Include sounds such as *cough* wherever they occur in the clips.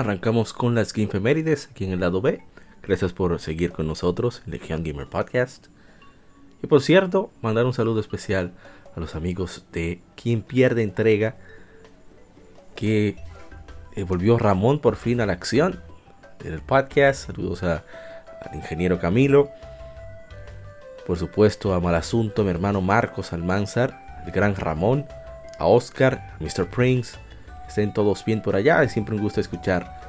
Arrancamos con las Gamefemérides aquí en el lado B. Gracias por seguir con nosotros Legion Gamer Podcast. Y por cierto, mandar un saludo especial a los amigos de Quien Pierde Entrega. Que eh, volvió Ramón por fin a la acción en el podcast. Saludos al ingeniero Camilo. Por supuesto a Malasunto, mi hermano Marcos Almanzar, el gran Ramón, a Oscar, a Mr. Prince estén todos bien por allá. Es siempre un gusto escuchar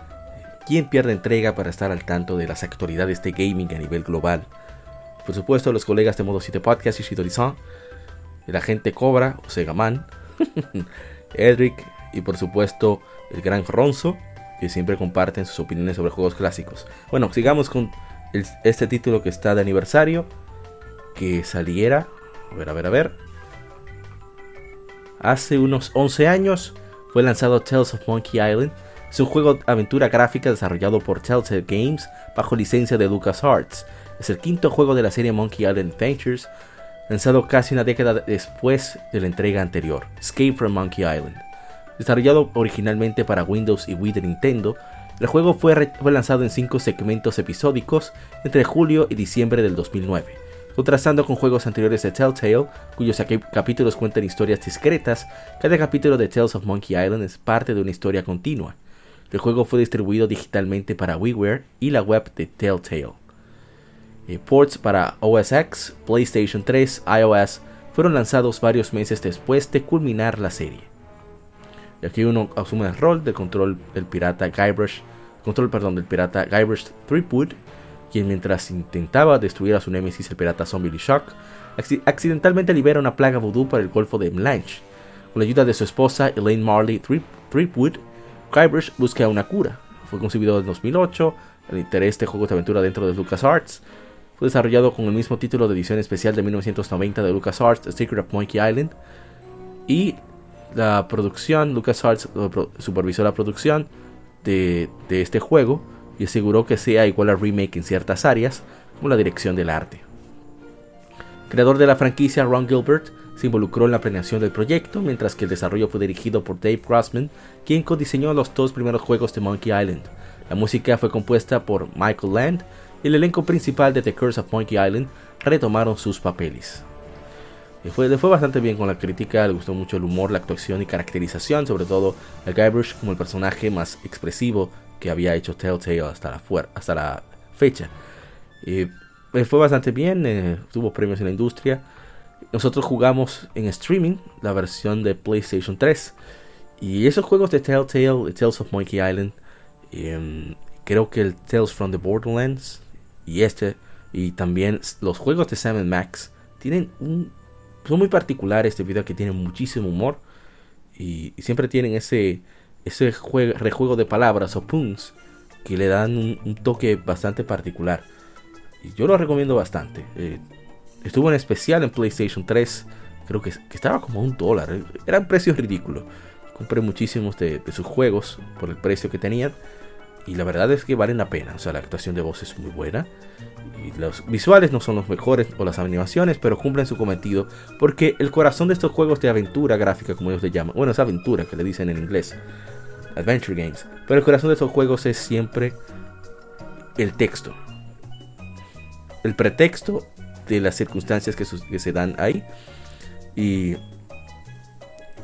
quién pierde entrega para estar al tanto de las actualidades de gaming a nivel global. Por supuesto, los colegas de Modo 7 Podcast y Shidori-san, el agente Cobra o Segaman, *laughs* Edric y por supuesto el gran Ronzo, que siempre comparten sus opiniones sobre juegos clásicos. Bueno, sigamos con este título que está de aniversario, que saliera, a ver, a ver, a ver, hace unos 11 años fue lanzado Tales of Monkey Island. Es un juego de aventura gráfica desarrollado por Telltale Games bajo licencia de LucasArts. Es el quinto juego de la serie Monkey Island Adventures, lanzado casi una década después de la entrega anterior, Escape from Monkey Island. Desarrollado originalmente para Windows y Wii de Nintendo, el juego fue, fue lanzado en cinco segmentos episódicos entre julio y diciembre del 2009 Contrastando con juegos anteriores de Telltale, cuyos capítulos cuentan historias discretas, cada capítulo de Tales of Monkey Island es parte de una historia continua. El juego fue distribuido digitalmente para WiiWare y la web de Telltale. Eh, ports para OS X, PlayStation 3, iOS fueron lanzados varios meses después de culminar la serie. Aquí uno asume el rol del control del pirata Guybrush, control perdón, del pirata Guybrush Threepwood quien mientras intentaba destruir a su némesis el pirata Zombie Shock, accidentalmente libera una plaga voodoo para el Golfo de Blanche. Con la ayuda de su esposa Elaine Marley Threepwood, Guybrush busca una cura. Fue concebido en 2008, el interés de juegos de aventura dentro de LucasArts. Fue desarrollado con el mismo título de edición especial de 1990 de LucasArts, The Secret of Monkey Island. Y la producción, LucasArts supervisó la producción de, de este juego y aseguró que sea igual al remake en ciertas áreas, como la dirección del arte. creador de la franquicia, Ron Gilbert, se involucró en la planeación del proyecto, mientras que el desarrollo fue dirigido por Dave Grossman, quien codiseñó los dos primeros juegos de Monkey Island. La música fue compuesta por Michael Land y el elenco principal de The Curse of Monkey Island retomaron sus papeles. Le fue, bastante bien con la crítica, le gustó mucho el humor, la actuación y caracterización, sobre todo a Guybrush como el personaje más expresivo que había hecho Telltale hasta la, fecha. y fue bastante bien, eh, tuvo premios en la industria. Nosotros jugamos en streaming la versión de PlayStation 3. Y esos juegos de Telltale, Tales of Monkey Island, em, creo que el Tales from the Borderlands y este, y también los juegos de Sam Max, tienen un, son muy particulares debido a que tienen muchísimo humor y siempre tienen ese, ese rejuego de palabras o puns que le dan un, toque bastante particular. Y yo lo recomiendo bastante. Eh, estuvo en especial en PlayStation 3. Creo que, estaba como un dólar. Eran precios ridículos. Compré muchísimos de, sus juegos por el precio que tenían. Y la verdad es que valen la pena. O sea, la actuación de voz es muy buena. Y los visuales no son los mejores o las animaciones, pero cumplen su cometido. Porque el corazón de estos juegos de aventura gráfica, como ellos le llaman, bueno, es aventura que le dicen en inglés, Adventure Games. Pero el corazón de esos juegos es siempre el texto. El pretexto de las circunstancias que, se dan ahí. Y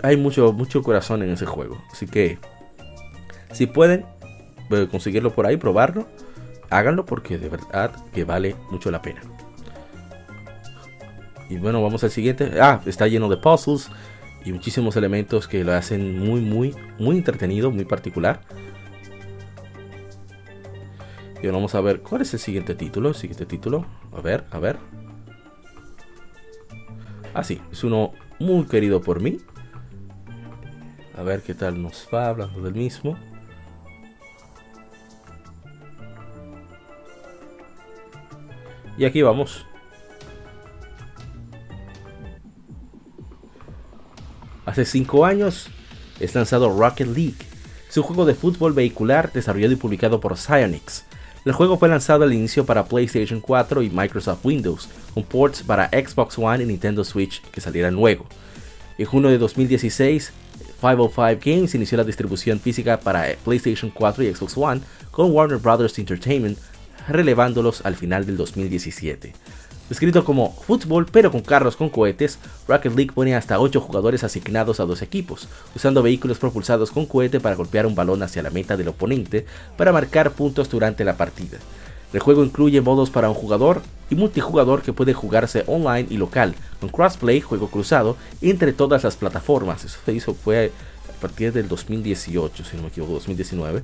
hay mucho, mucho corazón en ese juego. Así que, si pueden eh, conseguirlo por ahí, probarlo, háganlo porque de verdad que vale mucho la pena. Y bueno, vamos al siguiente. Ah, está lleno de puzzles y muchísimos elementos que lo hacen muy, muy, muy entretenido, muy particular. Y ahora vamos a ver cuál es el siguiente título. El siguiente título. A ver, a ver. Ah, sí, es uno muy querido por mí. A ver qué tal nos va hablando del mismo. Y aquí vamos. Hace 5 años es lanzado Rocket League. Es un juego de fútbol vehicular desarrollado y publicado por Psyonix. El juego fue lanzado al inicio para PlayStation 4 y Microsoft Windows, con ports para Xbox One y Nintendo Switch que salieran luego. En junio de 2016, 505 Games inició la distribución física para PlayStation 4 y Xbox One con Warner Bros. Entertainment, relevándolos al final del 2017. Escrito como fútbol pero con carros con cohetes, Rocket League pone hasta 8 jugadores asignados a dos equipos, usando vehículos propulsados con cohete para golpear un balón hacia la meta del oponente para marcar puntos durante la partida. El juego incluye modos para un jugador y multijugador que puede jugarse online y local, con crossplay, juego cruzado, entre todas las plataformas. Eso se hizo fue a partir del 2018, si no me equivoco, 2019.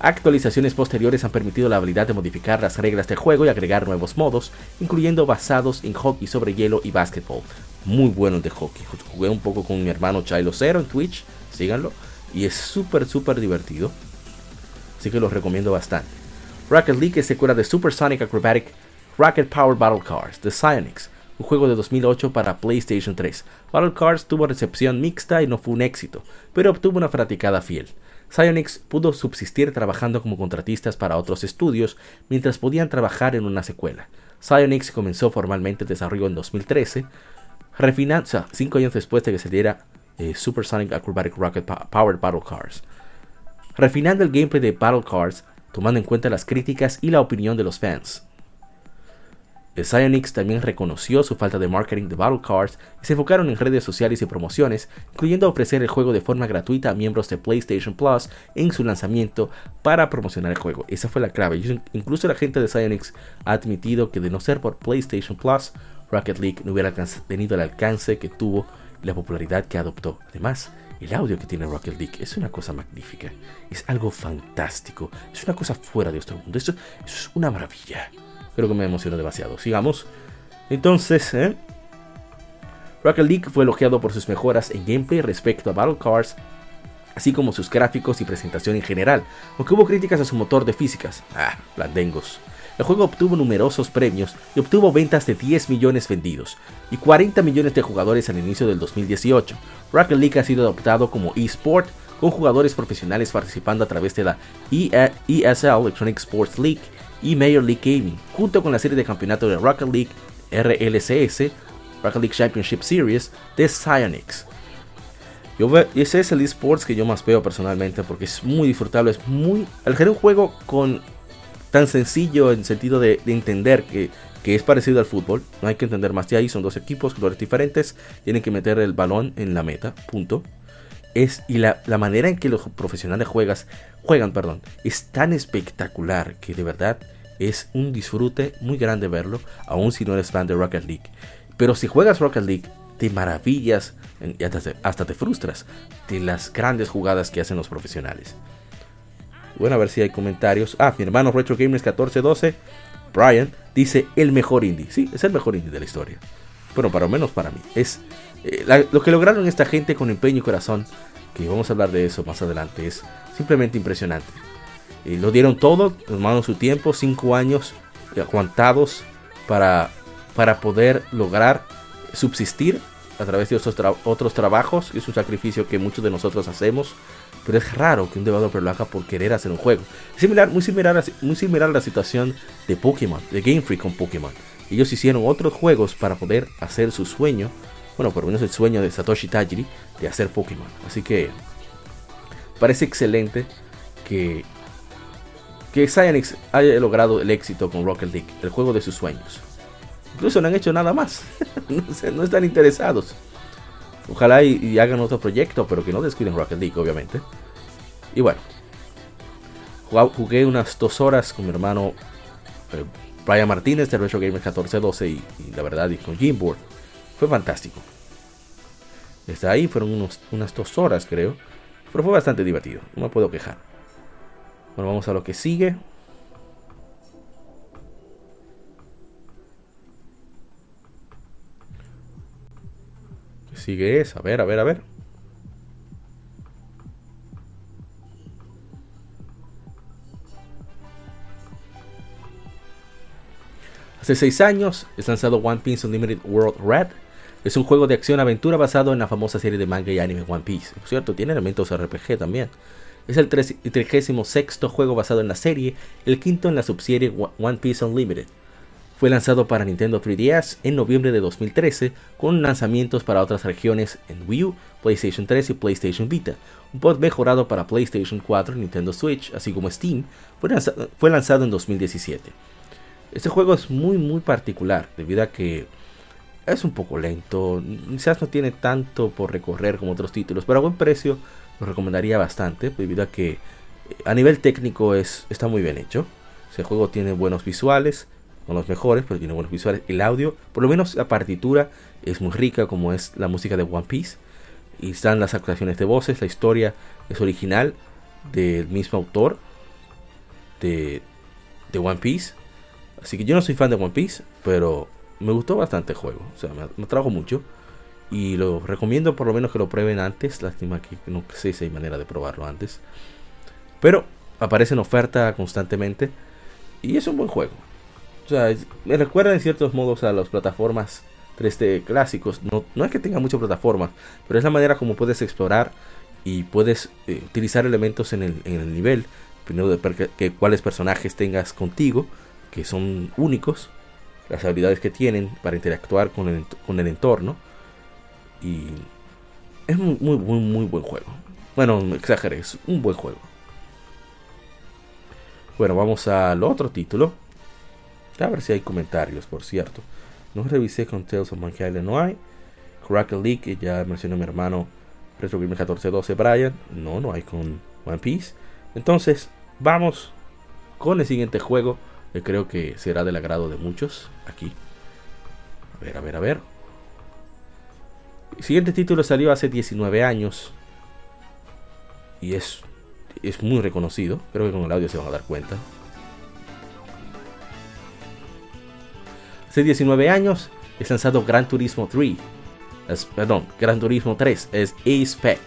Actualizaciones posteriores han permitido la habilidad de modificar las reglas del juego y agregar nuevos modos, incluyendo basados en hockey sobre hielo y básquetbol. Muy bueno de hockey. Jugué un poco con mi hermano Chilo Zero en Twitch, síganlo, y es súper, súper divertido. Así que lo recomiendo bastante. Rocket League es secuela de Supersonic Acrobatic Rocket Power Battle Cars de Psyonix, un juego de 2008 para PlayStation 3. Battle Cars tuvo recepción mixta y no fue un éxito, pero obtuvo una fanaticada fiel. Psyonix pudo subsistir trabajando como contratistas para otros estudios mientras podían trabajar en una secuela. Psyonix comenzó formalmente el desarrollo en 2013, refinando, o cinco años después de que saliera eh, Supersonic Acrobatic Rocket Powered Battle Cars. Refinando el gameplay de Battle Cars, tomando en cuenta las críticas y la opinión de los fans. Psyonix también reconoció su falta de marketing de Battle Cards y se enfocaron en redes sociales y promociones, incluyendo ofrecer el juego de forma gratuita a miembros de PlayStation Plus en su lanzamiento para promocionar el juego. Esa fue la clave. Incluso la gente de Psyonix ha admitido que de no ser por PlayStation Plus, Rocket League no hubiera tenido el alcance que tuvo y la popularidad que adoptó. Además, el audio que tiene Rocket League es una cosa magnífica, es algo fantástico, es una cosa fuera de nuestro mundo, eso es una maravilla. Creo que me emocionó demasiado. Sigamos. Entonces, ¿eh? Rocket League fue elogiado por sus mejoras en gameplay respecto a Battle Cars, así como sus gráficos y presentación en general, aunque hubo críticas a su motor de físicas. Ah, blandengos. El juego obtuvo numerosos premios y obtuvo ventas de 10 millones vendidos y 40 millones de jugadores al inicio del 2018. Rocket League ha sido adoptado como eSport, con jugadores profesionales participando a través de la ESL Electronic Sports League y Major League Gaming, junto con la serie de campeonato de Rocket League RLCS, Rocket League Championship Series de Psyonix. Yo ese es el esports que yo más veo personalmente porque es muy disfrutable, es muy... Al un juego con tan sencillo en sentido de, entender que, que, es parecido al fútbol, no hay que entender más de ahí, son dos equipos, colores diferentes, tienen que meter el balón en la meta, punto. Es, y la, la manera en que los profesionales juegas, juegan perdón, es tan espectacular que de verdad es un disfrute muy grande verlo, aun si no eres fan de Rocket League. Pero si juegas Rocket League, te maravillas y hasta te, frustras de las grandes jugadas que hacen los profesionales. Bueno, a ver si hay comentarios. Ah, mi hermano Retro Gamers 1412, Brian, dice el mejor indie. Sí, es el mejor indie de la historia. Bueno, para lo menos para mí. Es eh, lo que lograron esta gente con empeño y corazón, que vamos a hablar de eso más adelante, es simplemente impresionante lo dieron todo, tomaron su tiempo, cinco años aguantados para, para poder lograr subsistir a través de otros, otros trabajos. Es un sacrificio que muchos de nosotros hacemos, pero es raro que un developer lo haga por querer hacer un juego. similar, muy, similar a, muy similar a la situación de Pokémon, de Game Freak con Pokémon. Ellos hicieron otros juegos para poder hacer su sueño, bueno, por lo menos el sueño de Satoshi Tajiri de hacer Pokémon. Así que parece excelente que que Psyonix haya logrado el éxito con Rocket League, el juego de sus sueños. Incluso no han hecho nada más. *laughs* no, están interesados. Ojalá y, hagan otro proyecto, pero que no descuiden Rocket League, obviamente. Y bueno, jugué unas dos horas con mi hermano eh, Brian Martínez de Retro Gamer 1412 y, y, la verdad, y con Jimboard. fue fantástico. Desde ahí fueron unos, unas dos horas, creo. Pero fue bastante divertido, no me puedo quejar. Bueno, vamos a lo que sigue. Sigue es? A ver, a ver, a ver. Hace 6 años es lanzado One Piece Unlimited World Red. Es un juego de acción-aventura basado en la famosa serie de manga y anime One Piece. Por cierto, tiene elementos RPG también. Es el 36 juego basado en la serie, el quinto en la subserie One Piece Unlimited. Fue lanzado para Nintendo 3DS en noviembre de 2013, con lanzamientos para otras regiones en Wii U, PlayStation 3 y PlayStation Vita. Un port mejorado para PlayStation 4, Nintendo Switch, así como Steam, fue lanzado, en 2017. Este juego es muy muy particular debido a que es un poco lento, quizás no tiene tanto por recorrer como otros títulos, pero a buen precio lo recomendaría bastante debido a que eh, a nivel técnico es, está muy bien hecho. Este juego tiene buenos visuales, no los mejores, pero tiene buenos visuales. El audio, por lo menos la partitura es muy rica como es la música de One Piece. Y están las actuaciones de voces, la historia es original del mismo autor de, de One Piece Así que yo no soy fan de One Piece, pero me gustó bastante el juego. O sea, me, me trajo mucho. Y lo recomiendo por lo menos que lo prueben antes. Lástima que no sé si hay manera de probarlo antes. Pero aparece en oferta constantemente. Y es un buen juego. Me recuerda en ciertos modos a las plataformas 3D clásicos. No, no es que tenga muchas plataformas, pero es la manera como puedes explorar y puedes eh, utilizar elementos en el, en el nivel. Primero de que cuáles personajes tengas contigo que son únicos, las habilidades que tienen para interactuar con el, con el entorno. Y es muy, muy, muy, muy buen juego. Bueno, exageré, es un buen juego. Bueno, vamos al otro título. A ver si hay comentarios, por cierto. No revisé con Tales of Monkey Island, no hay. Crackle League, que ya mencionó mi hermano Retro Gamer 1412 Brian. No, no hay con One Piece. Entonces, vamos con el siguiente juego creo que será del agrado de muchos aquí. A ver, a ver, a ver. El siguiente título salió hace 19 años. Y es, es muy reconocido. Creo que con el audio se van a dar cuenta. Hace 19 años es lanzado Gran Turismo 3. perdón, Gran Turismo 3 es A-Spec.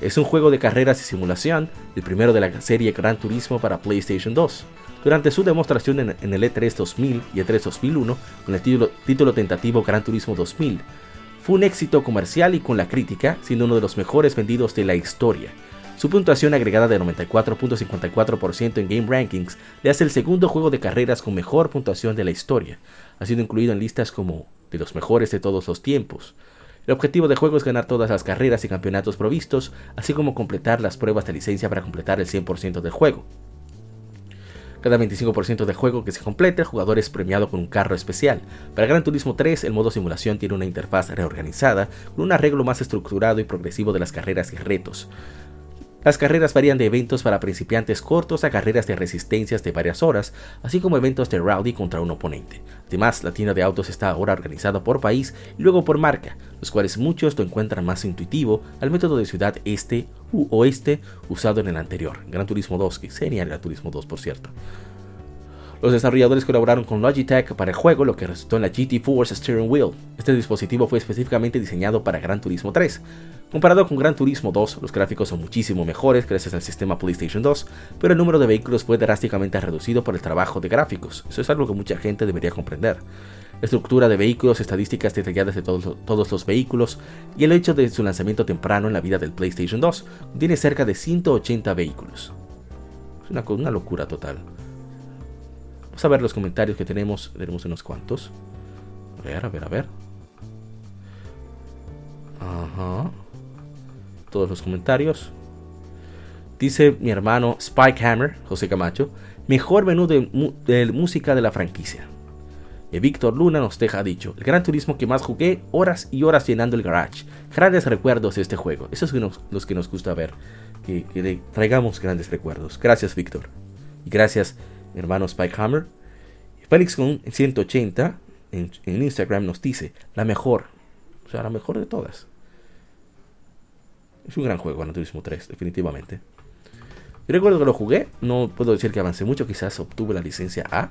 Es un juego de carreras y simulación, el primero de la serie Gran Turismo para PlayStation 2 durante su demostración en, el E3 2000 y E3 2001 con el título, título tentativo Gran Turismo 2000. Fue un éxito comercial y con la crítica, siendo uno de los mejores vendidos de la historia. Su puntuación agregada de 94.54% en Game Rankings le hace el segundo juego de carreras con mejor puntuación de la historia. Ha sido incluido en listas como de los mejores de todos los tiempos. El objetivo del juego es ganar todas las carreras y campeonatos provistos, así como completar las pruebas de licencia para completar el 100% del juego. Cada 25% de juego que se complete, el jugador es premiado con un carro especial. Para Gran Turismo 3, el modo simulación tiene una interfaz reorganizada, con un arreglo más estructurado y progresivo de las carreras y retos. Las carreras varían de eventos para principiantes cortos a carreras de resistencias de varias horas, así como eventos de rally contra un oponente. Además, la tienda de autos está ahora organizada por país y luego por marca, los cuales muchos lo encuentran más intuitivo al método de ciudad este u oeste usado en el anterior, Gran Turismo 2, que sería Gran Turismo 2 por cierto. Los desarrolladores colaboraron con Logitech para el juego, lo que resultó en la GT Force Steering Wheel. Este dispositivo fue específicamente diseñado para Gran Turismo 3. Comparado con Gran Turismo 2, los gráficos son muchísimo mejores gracias al sistema PlayStation 2, pero el número de vehículos fue drásticamente reducido por el trabajo de gráficos. Eso es algo que mucha gente debería comprender. La estructura de vehículos, estadísticas detalladas de todos, los vehículos y el hecho de su lanzamiento temprano en la vida del PlayStation 2 tiene cerca de 180 vehículos. Es una locura total. Vamos a ver los comentarios que tenemos. Tenemos unos cuantos. A ver, a ver, a ver. Ajá. Todos los comentarios. Dice mi hermano Spike Hammer, José Camacho, mejor menú de, música de la franquicia. Y Víctor Luna nos deja dicho, el gran turismo que más jugué, horas y horas llenando el garage. Grandes recuerdos de este juego. Esos son los que nos gusta ver. Que, que traigamos grandes recuerdos. Gracias, Víctor. Y gracias hermano Spike Hammer. Felix con 180 en, Instagram nos dice, la mejor, O sea, la mejor de todas. Es un gran juego, Gran Turismo 3, definitivamente. Yo recuerdo que lo jugué, no puedo decir que avancé mucho, quizás obtuve la licencia A.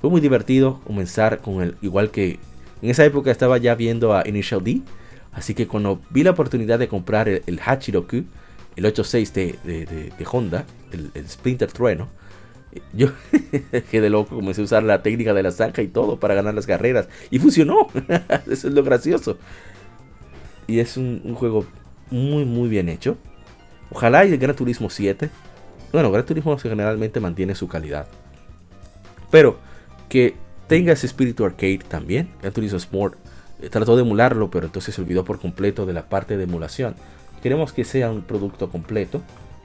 Fue muy divertido comenzar con el, igual que en esa época estaba ya viendo a Initial D, así que cuando vi la oportunidad de comprar el, el Hachiroku, el 86 de, de, Honda, el, el, Splinter Trueno, yo *laughs* quedé loco, comencé a usar la técnica de la zanja y todo para ganar las carreras. Y funcionó. *laughs* Eso es lo gracioso. Y es un, juego muy, muy bien hecho. Ojalá y el Gran Turismo 7. Bueno, Gran Turismo generalmente mantiene su calidad. Pero que tenga ese espíritu arcade también. Gran Turismo Sport eh, trató de emularlo, pero entonces se olvidó por completo de la parte de emulación. Queremos que sea un producto completo,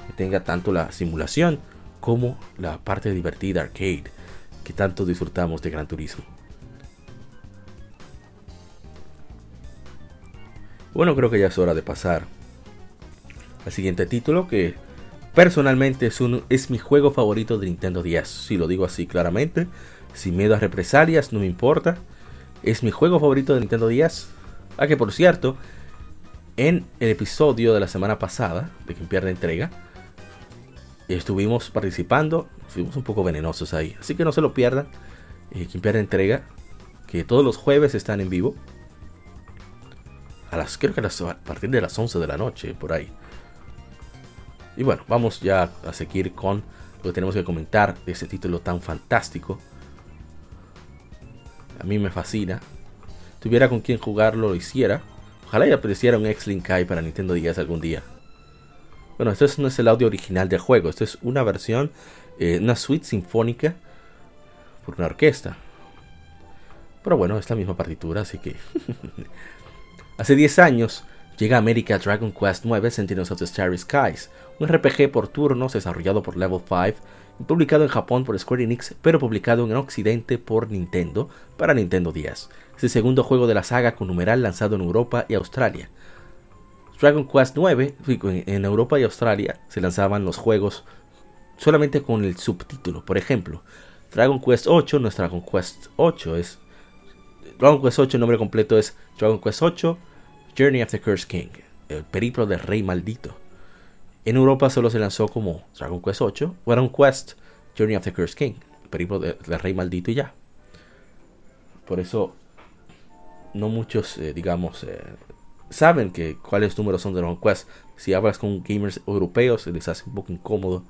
que tenga tanto la simulación como la parte divertida arcade que tanto disfrutamos de Gran Turismo. Bueno, creo que ya es hora de pasar al siguiente título que personalmente es, un, es mi juego favorito de Nintendo 10. Si lo digo así claramente, sin miedo a represalias, no me importa. Es mi juego favorito de Nintendo 10. Ah, que por cierto, en el episodio de la semana pasada, de quien pierde entrega, estuvimos participando. Fuimos un poco venenosos ahí. Así que no se lo pierdan. Eh, quien pierde entrega, que todos los jueves están en vivo. A las, creo que a, partir de las 11 de la noche, por ahí. Y bueno, vamos ya a seguir con lo que tenemos que comentar de ese título tan fantástico a mí me fascina. Tuviera con quien jugarlo, lo hiciera. Ojalá ya apareciera un X-Link Kai para Nintendo DS algún día. Bueno, esto no es el audio original del juego, esto es una versión, eh, una suite sinfónica por una orquesta. Pero bueno, es la misma partitura, así que... *laughs* Hace 10 años llega a América Dragon Quest IX Sentinels of the Starry Skies, un RPG por turnos desarrollado por Level 5 publicado en Japón por Square Enix, pero publicado en Occidente por Nintendo para Nintendo 10. Es el segundo juego de la saga con numeral lanzado en Europa y Australia. Dragon Quest 9, en Europa y Australia se lanzaban los juegos solamente con el subtítulo. Por ejemplo, Dragon Quest 8 no es Dragon Quest 8, es Dragon Quest 8, el nombre completo es Dragon Quest 8 Journey of the Cursed King, el periplo del rey maldito. En Europa solo se lanzó como Dragon Quest 8, Dragon Quest Journey of the Cursed King, el periplo del rey maldito y ya. Por eso no muchos, eh, digamos, eh, saben que cuáles números son de Dragon Quest. Si hablas con gamers europeos, les hace un poco incómodo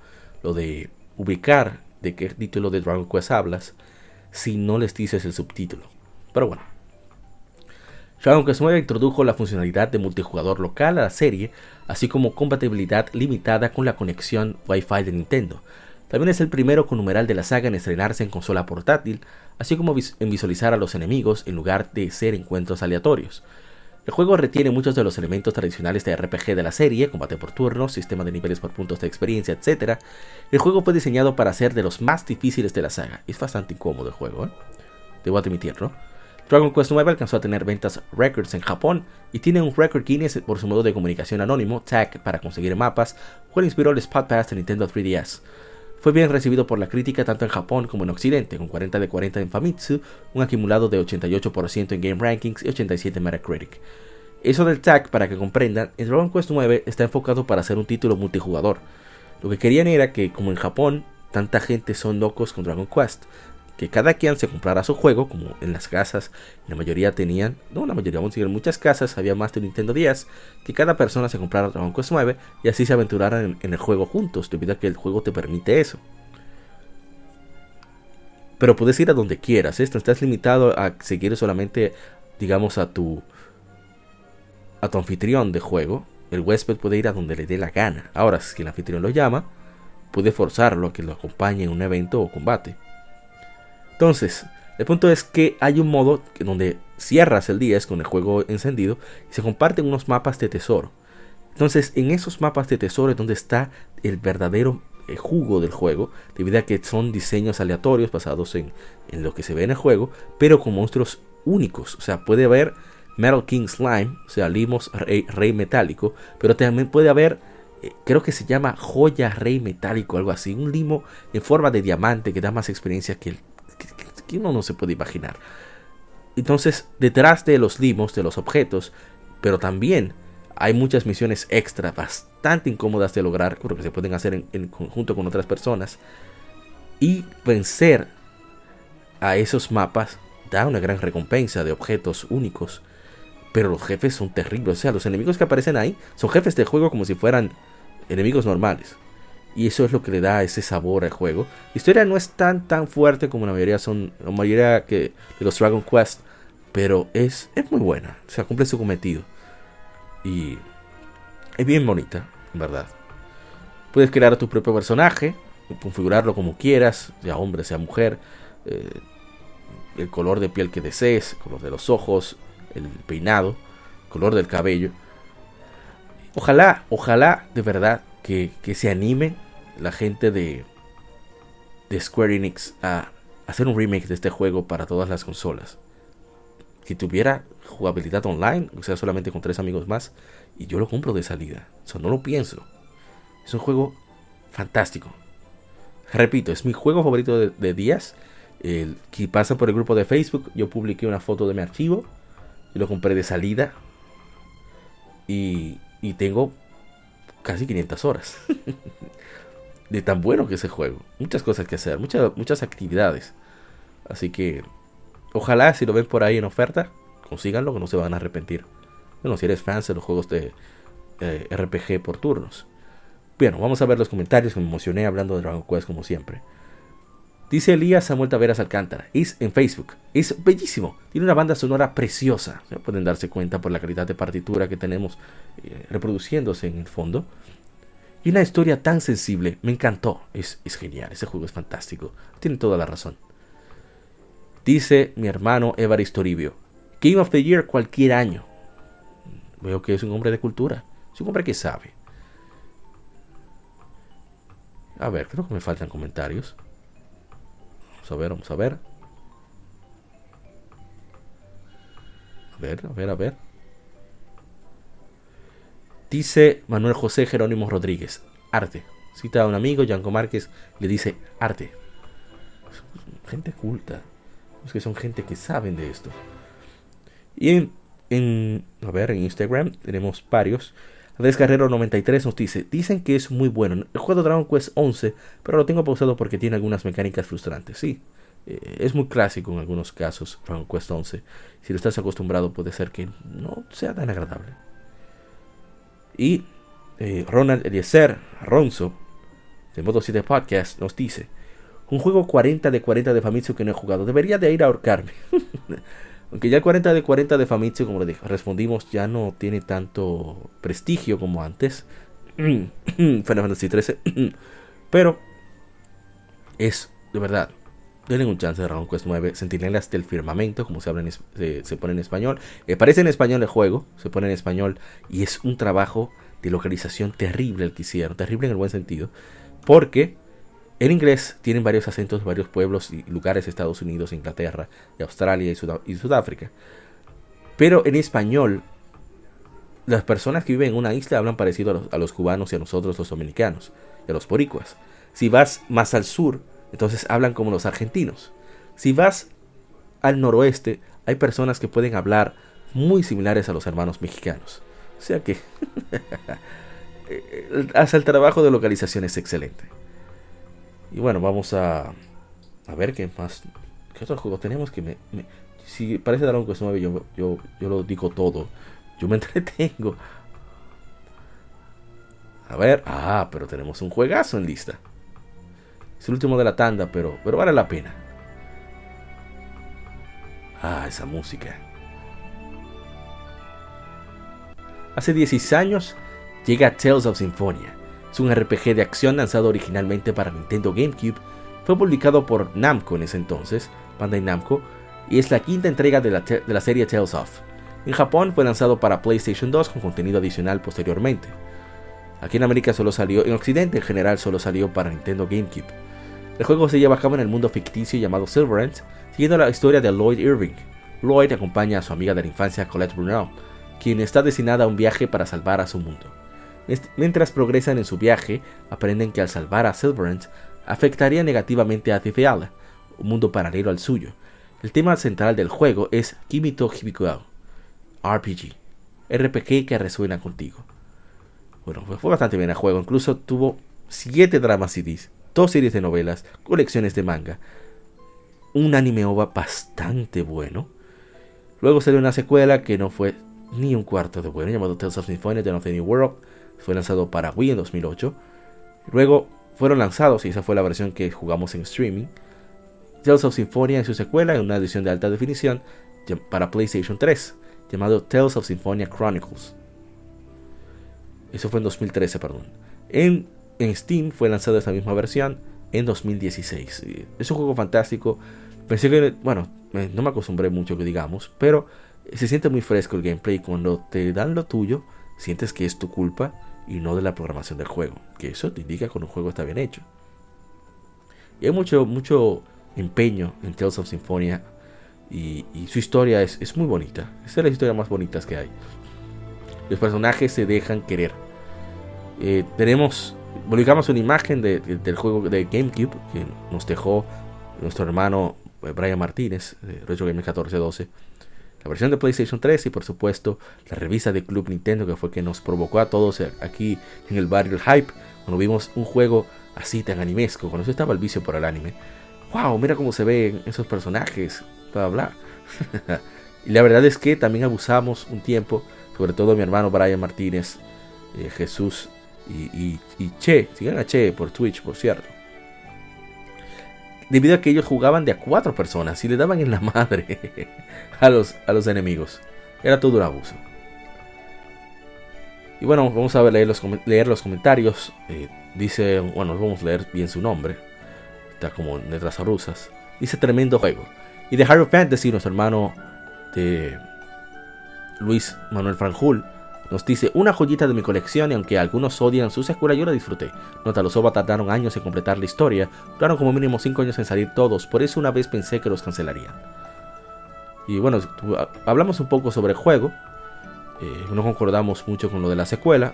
lo de ubicar de qué título de Dragon Quest hablas si no les dices el subtítulo. Pero bueno. Dragon Quest 9 introdujo la funcionalidad de multijugador local a la serie, así como compatibilidad limitada con la conexión Wi-Fi de Nintendo. También es el primero con numeral de la saga en estrenarse en consola portátil, así como en visualizar a los enemigos en lugar de ser encuentros aleatorios. El juego retiene muchos de los elementos tradicionales de RPG de la serie, combate por turnos, sistema de niveles por puntos de experiencia, etc. El juego fue diseñado para ser de los más difíciles de la saga. Es bastante incómodo el juego, ¿eh? debo admitirlo. Dragon Quest 9 alcanzó a tener ventas records en Japón y tiene un record Guinness por su modo de comunicación anónimo, TAG, para conseguir mapas, cual inspiró el Spot Pass de Nintendo 3DS. Fue bien recibido por la crítica tanto en Japón como en Occidente, con 40 de 40 en Famitsu, un acumulado de 88% en Game Rankings y 87 en Metacritic. Eso del tag, para que comprendan, en Dragon Quest 9 está enfocado para ser un título multijugador. Lo que querían era que, como en Japón, tanta gente son locos con Dragon Quest, que cada quien se comprara su juego, como en las casas, la mayoría tenían, no la mayoría, vamos a decir, en muchas casas había más de Nintendo 10, que cada persona se comprara Dragon Quest 9 y así se aventuraran en, el juego juntos, debido a que el juego te permite eso. Pero puedes ir a donde quieras, esto estás limitado a seguir solamente, digamos, a tu a tu anfitrión de juego. El huésped puede ir a donde le dé la gana. Ahora, si el anfitrión lo llama, puede forzarlo a que lo acompañe en un evento o combate. Entonces, el punto es que hay un modo donde cierras el día con el juego encendido y se comparten unos mapas de tesoro. Entonces, en esos mapas de tesoro es donde está el verdadero eh, jugo del juego, debido a que son diseños aleatorios basados en, lo que se ve en el juego, pero con monstruos únicos. O sea, puede haber Metal King Slime, o sea, limos rey, metálico, pero también puede haber, eh, creo que se llama joya rey metálico, algo así, un limo en forma de diamante que da más experiencia que el que, uno no se puede imaginar. Entonces, detrás de los limos, de los objetos, Pero también hay muchas misiones extra bastante incómodas de lograr, porque se pueden hacer en, conjunto con otras personas. Y vencer a esos mapas da una gran recompensa de objetos únicos. Pero los jefes son terribles. O sea, los enemigos que aparecen ahí son jefes de juego como si fueran enemigos normales. Y eso es lo que le da ese sabor al juego. La historia no es tan tan fuerte como la mayoría son. La mayoría que, de los Dragon Quest. Pero es, es muy buena. O sea, cumple su cometido. Y es bien bonita, en verdad. Puedes crear a tu propio personaje, configurarlo como quieras, sea hombre, sea mujer, eh, el color de piel que desees, el color de los ojos, el peinado, color del cabello. Ojalá, ojalá de verdad que, se anime la gente de, de Square Enix a hacer un remake de este juego para todas las consolas. Que tuviera jugabilidad online, o sea, solamente con tres amigos más, y yo lo compro de salida. O no lo pienso. Es un juego fantástico. Repito, es mi juego favorito de, días. El que pasa por el grupo de Facebook, yo publiqué una foto de mi archivo y lo compré de salida. Y, y tengo casi 500 horas. *laughs* de tan bueno que es el juego. Muchas cosas que hacer, muchas, muchas actividades. Así que, ojalá si lo ven por ahí en oferta, consíganlo que no se van a arrepentir. Bueno, si eres fan de los juegos de eh, RPG por turnos. Bueno, vamos a ver los comentarios me emocioné hablando de Dragon Quest como siempre. Dice Elías Samuel Taveras Alcántara. Es en Facebook. Es bellísimo. Tiene una banda sonora preciosa. Pueden darse cuenta por la calidad de partitura que tenemos eh, reproduciéndose en el fondo. Y una historia tan sensible. Me encantó. Es, es genial. Ese juego es fantástico. Tiene toda la razón. Dice mi hermano Evaristo Toribio. Game of the Year cualquier año. Veo que es un hombre de cultura. Es un hombre que sabe. A ver, creo que me faltan comentarios. Vamos a ver, vamos a ver. A ver, a ver, a ver. Dice Manuel José Jerónimo Rodríguez, arte. Cita a un amigo, Yanko Márquez, le dice arte. Gente culta. Es que son gente que saben de esto. Y en, a ver, en Instagram tenemos varios. Andrés Carrero 93 nos dice, dicen que es muy bueno. El juego Dragon Quest 11, pero lo tengo pausado porque tiene algunas mecánicas frustrantes. Sí, eh, es muy clásico en algunos casos Dragon Quest 11. Si lo estás acostumbrado puede ser que no sea tan agradable. Y eh, Ronald Eliezer Ronzo, de Modo 7 Podcast, nos dice, un juego 40 de 40 de Famitsu que no he jugado. Debería de ir a ahorcarme. *laughs* Aunque ya el 40 de 40 de Famitsu, como le respondimos, ya no tiene tanto prestigio como antes. *clears throat* Final Fantasy 13. *clears throat* Pero es de verdad. Denle un chance de Dragon Quest 9. Sentinelas del firmamento, como se, habla se, pone en español. Eh, parece en español el juego, se pone en español. Y es un trabajo de localización terrible el que hicieron. Terrible en el buen sentido. Porque en inglés tienen varios acentos varios pueblos y lugares Estados Unidos, Inglaterra, Australia y, Sudáfrica. Pero en español, las personas que viven en una isla hablan parecido a los, cubanos y a nosotros los dominicanos, y a los boricuas. Si vas más al sur, entonces hablan como los argentinos. Si vas al noroeste, hay personas que pueden hablar muy similares a los hermanos mexicanos. O sea que *laughs* hasta el trabajo de localización es excelente. Y bueno, vamos a, a ver qué más. ¿Qué otros juegos tenemos que me, si parece Dragon Quest 9 yo, yo, yo lo digo todo. Yo me *laughs* entretengo. A ver, ah, pero tenemos un juegazo en lista. Es el último de la tanda, pero, pero vale la pena. Ah, esa música. Hace 16 años llega Tales of Symphonia es un RPG de acción lanzado originalmente para Nintendo GameCube. Fue publicado por Namco en ese entonces, Bandai Namco, y es la quinta entrega de la, serie Tales of. En Japón fue lanzado para PlayStation 2 con contenido adicional posteriormente. Aquí en América solo salió, en Occidente en general solo salió para Nintendo GameCube. El juego se lleva a cabo en el mundo ficticio llamado Silverant, siguiendo la historia de Lloyd Irving. Lloyd acompaña a su amiga de la infancia Colette Brunel, quien está destinada a un viaje para salvar a su mundo. Mientras progresan en su viaje, aprenden que al salvar a Silverant afectaría negativamente a Tifiala, un mundo paralelo al suyo. El tema central del juego es Kimito Hibikuo RPG. RPG que resuena contigo. Bueno, fue bastante bien el juego. Incluso tuvo 7 dramas CDs, 2 series de novelas, colecciones de manga, un anime OVA bastante bueno. Luego salió una secuela que no fue ni un cuarto de bueno, llamado Tales of Symphonia The New World. Fue lanzado para Wii en 2008. Luego fueron lanzados, y esa fue la versión que jugamos en streaming, Tales of Symphonia y su secuela en una edición de alta definición para PlayStation 3, llamado Tales of Symphonia Chronicles. Eso fue en 2013, perdón. En, en Steam fue lanzada esta misma versión en 2016. Es un juego fantástico. Pensé que, bueno, no me acostumbré mucho que digamos, pero se siente muy fresco el gameplay. Cuando te dan lo tuyo, sientes que es tu culpa y no de la programación del juego. Que eso te indica que un juego está bien hecho. Y hay mucho, mucho empeño en Tales of Symphonia. Y, su historia es, muy bonita. Es de las historias más bonitas que hay. Los personajes se dejan querer. Eh, tenemos, publicamos una imagen del juego de GameCube que nos dejó nuestro hermano eh, Brian Martínez, de Retro Gamer 1412. La versión de PlayStation 3 y por supuesto la revista de Club Nintendo que fue que nos provocó a todos aquí en el barrio el hype cuando vimos un juego así tan animesco, cuando eso estaba el vicio por el anime wow, mira cómo se ven esos personajes, bla, bla. *laughs* y la verdad es que también abusamos un tiempo, sobre todo mi hermano Brian Martínez, eh, Jesús y, Che, sigan a Che por Twitch, por cierto. Debido a que ellos jugaban de a cuatro personas y le daban en la madre *laughs* a los, a los enemigos. Era todo un abuso. Y bueno, vamos a leer los, leer los comentarios. Eh, dice, bueno, vamos a leer bien su nombre como letras rusas. Dice tremendo juego. Y de Hard Fantasy, nuestro hermano de Luis Manuel Franjul nos dice una joyita de mi colección y aunque algunos odian su secuela yo la disfruté. Nota, los OVA tardaron años en completar la historia, duraron como mínimo 5 años en salir todos, por eso una vez pensé que los cancelarían. Y bueno, hablamos un poco sobre el juego, eh, no concordamos mucho con lo de la secuela.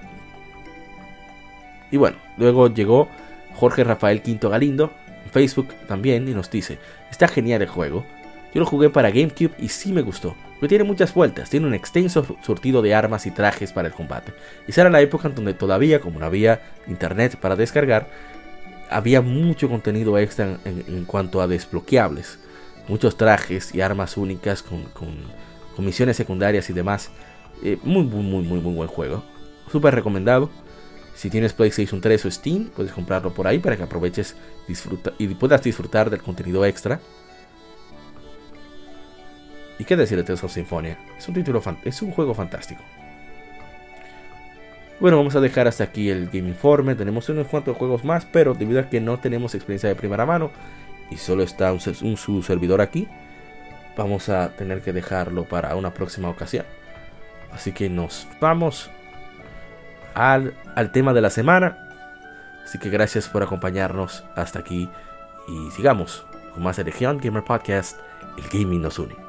Y bueno, luego llegó Jorge Rafael Quinto Galindo, Facebook también y nos dice, está genial el juego. Yo lo jugué para GameCube y sí me gustó, pero tiene muchas vueltas, tiene un extenso surtido de armas y trajes para el combate. Y esa era la época en donde todavía, como no había internet para descargar, había mucho contenido extra en, cuanto a desbloqueables. Muchos trajes y armas únicas con, misiones secundarias y demás. Eh, muy, muy, muy, muy, muy buen juego. Súper recomendado. Si tienes PlayStation 3 o Steam, puedes comprarlo por ahí para que aproveches y puedas disfrutar del contenido extra. ¿Y qué decir de Tales of Symphonia? Es un título es un juego fantástico. Bueno, vamos a dejar hasta aquí el Game Informe. Tenemos unos cuantos juegos más, pero debido a que no tenemos experiencia de primera mano y solo está un, un, servidor aquí, vamos a tener que dejarlo para una próxima ocasión. Así que nos vamos al, tema de la semana. Así que gracias por acompañarnos hasta aquí y sigamos con más de Legion Gamer Podcast, el gaming nos une.